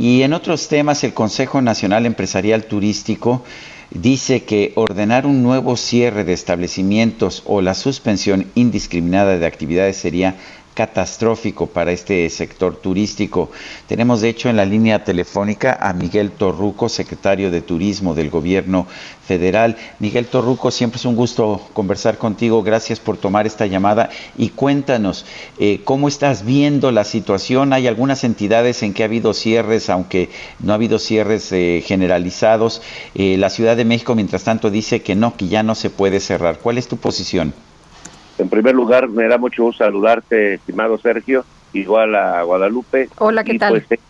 Y en otros temas, el Consejo Nacional Empresarial Turístico dice que ordenar un nuevo cierre de establecimientos o la suspensión indiscriminada de actividades sería catastrófico para este sector turístico. Tenemos de hecho en la línea telefónica a Miguel Torruco, secretario de Turismo del Gobierno Federal. Miguel Torruco, siempre es un gusto conversar contigo. Gracias por tomar esta llamada y cuéntanos eh, cómo estás viendo la situación. Hay algunas entidades en que ha habido cierres, aunque no ha habido cierres eh, generalizados. Eh, la Ciudad de México, mientras tanto, dice que no, que ya no se puede cerrar. ¿Cuál es tu posición? En primer lugar, me da mucho gusto saludarte, estimado Sergio, igual a Guadalupe. Hola, ¿qué tal? Pues, eh,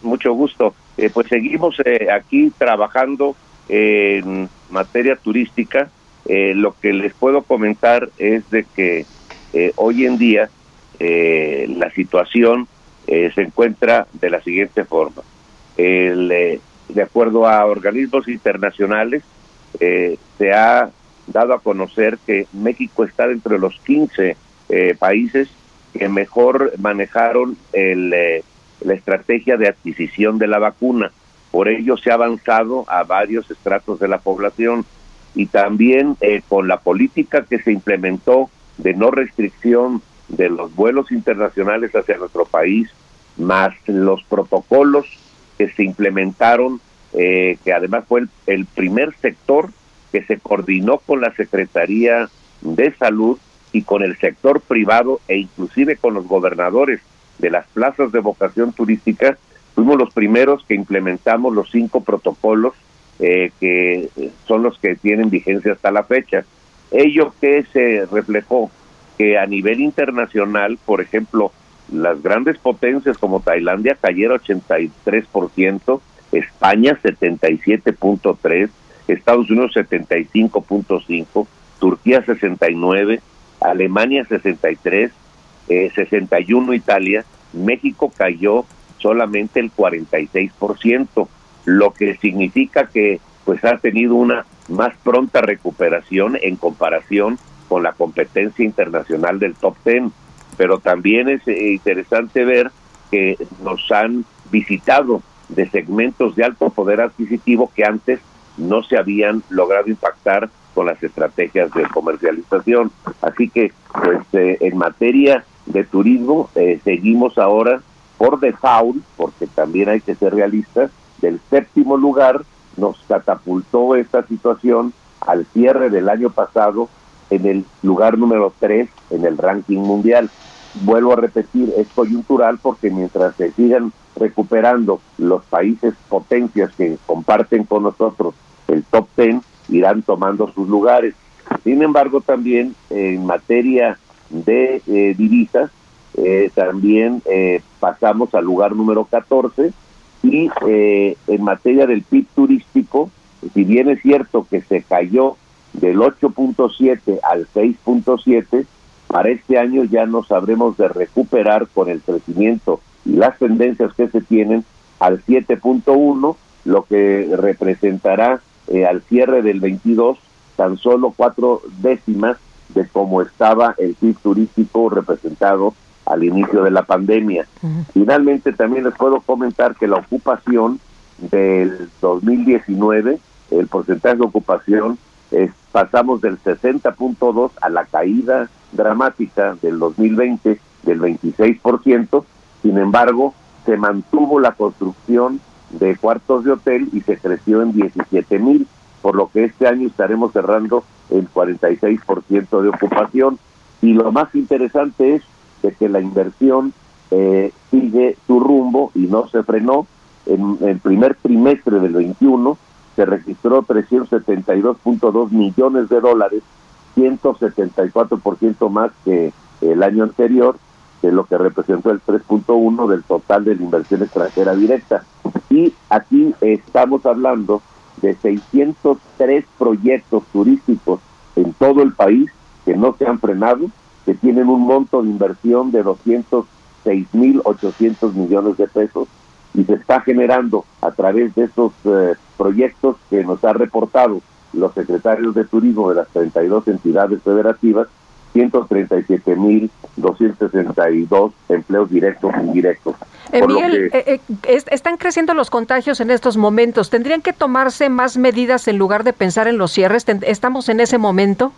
mucho gusto. Eh, pues seguimos eh, aquí trabajando en materia turística. lo que les puedo comentar es de que hoy en día la situación se encuentra de la siguiente forma. El, de acuerdo a organismos internacionales, se ha dado a conocer que México está dentro de los 15 eh, países que mejor manejaron el, eh, la estrategia de adquisición de la vacuna. Por ello se ha avanzado a varios estratos de la población y también eh, con la política que se implementó de no restricción de los vuelos internacionales hacia nuestro país, más los protocolos que se implementaron, que además fue el primer sector que se coordinó con la Secretaría de Salud y con el sector privado e inclusive con los gobernadores de las plazas de vocación turística, fuimos los primeros que implementamos los cinco protocolos eh, que son los que tienen vigencia hasta la fecha. Ello que se reflejó que a nivel internacional, por ejemplo, las grandes potencias como Tailandia cayeron 83%, España 77.3%, Estados Unidos 75.5, Turquía 69, Alemania 63, 61 eh, Italia, México cayó solamente el 46%, lo que significa que pues ha tenido una más pronta recuperación en comparación con la competencia internacional del top 10. Pero también es eh, interesante ver que nos han visitado de segmentos de alto poder adquisitivo que antes no se habían logrado impactar con las estrategias de comercialización. Así que, pues, eh, en materia de turismo, eh, seguimos ahora por default, porque también hay que ser realistas, del séptimo lugar nos catapultó esta situación al cierre del año pasado en el lugar número 3 en el ranking mundial. Vuelvo a repetir, es coyuntural porque mientras se sigan recuperando los países potencias que comparten con nosotros el top ten irán tomando sus lugares. Sin embargo, también en materia de eh, divisas, eh, también eh, pasamos al lugar número 14 y en materia del PIB turístico, si bien es cierto que se cayó del 8.7 al 6.7, para este año ya nos sabremos de recuperar con el crecimiento y las tendencias que se tienen al 7.1, lo que representará eh, al cierre del 22 tan solo cuatro décimas de cómo estaba el PIB turístico representado al inicio de la pandemia. Finalmente también les puedo comentar que la ocupación del 2019, el porcentaje de ocupación, es, pasamos del 60.2 a la caída dramática del 2020 del 26%, sin embargo, se mantuvo la construcción de cuartos de hotel y se creció en 17 mil, por lo que este año estaremos cerrando el 46% de ocupación. Y lo más interesante es de que la inversión eh, sigue su rumbo y no se frenó. En el primer trimestre del 21 se registró 372.2 millones de dólares, 174% más que el año anterior, que lo que representó el 3.1 del total de la inversión extranjera directa. Y aquí estamos hablando de 603 proyectos turísticos en todo el país que no se han frenado, que tienen un monto de inversión de 206.800 millones de pesos y se está generando a través de estos eh, proyectos que nos ha reportado los secretarios de turismo de las 32 entidades federativas, 137.262 empleos directos e indirectos. Eh, Miguel, eh, están creciendo los contagios en estos momentos. ¿Tendrían que tomarse más medidas en lugar de pensar en los cierres? ¿Estamos en ese momento?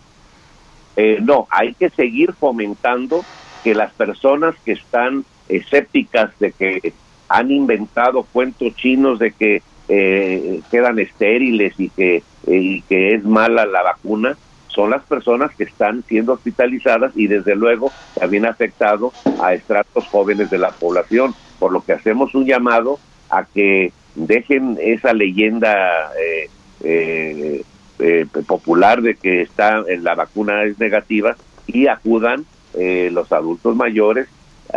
no, hay que seguir fomentando que las personas que están escépticas de que han inventado cuentos chinos de que eh, quedan estériles y que, eh, y que es mala la vacuna, son las personas que están siendo hospitalizadas y desde luego también afectado a estratos jóvenes de la población, por lo que hacemos un llamado a que dejen esa leyenda eh, popular de que está en la vacuna es negativa y acudan los adultos mayores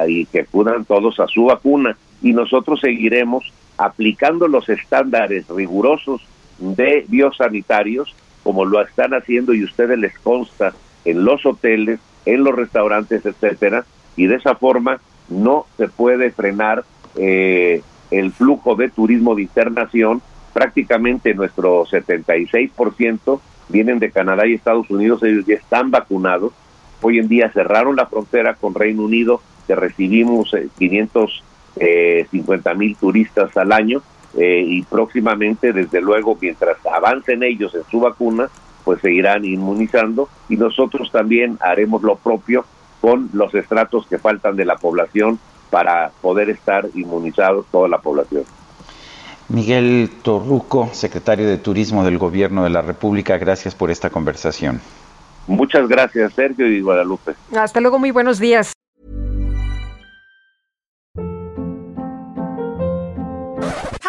y que acudan todos a su vacuna. Y nosotros seguiremos aplicando los estándares rigurosos de biosanitarios como lo están haciendo y ustedes les consta en los hoteles, en los restaurantes, etcétera, y de esa forma no se puede frenar eh, el flujo de turismo de internación. Prácticamente nuestro 76% vienen de Canadá y Estados Unidos, ellos ya están vacunados. Hoy en día cerraron la frontera con Reino Unido, que recibimos 500 eh, eh, 50 mil turistas al año eh, y próximamente, desde luego, mientras avancen ellos en su vacuna, pues seguirán inmunizando y nosotros también haremos lo propio con los estratos que faltan de la población para poder estar inmunizados toda la población. Miguel Torruco, secretario de Turismo del Gobierno de la República, gracias por esta conversación. Muchas gracias, Sergio y Guadalupe. Hasta luego, muy buenos días.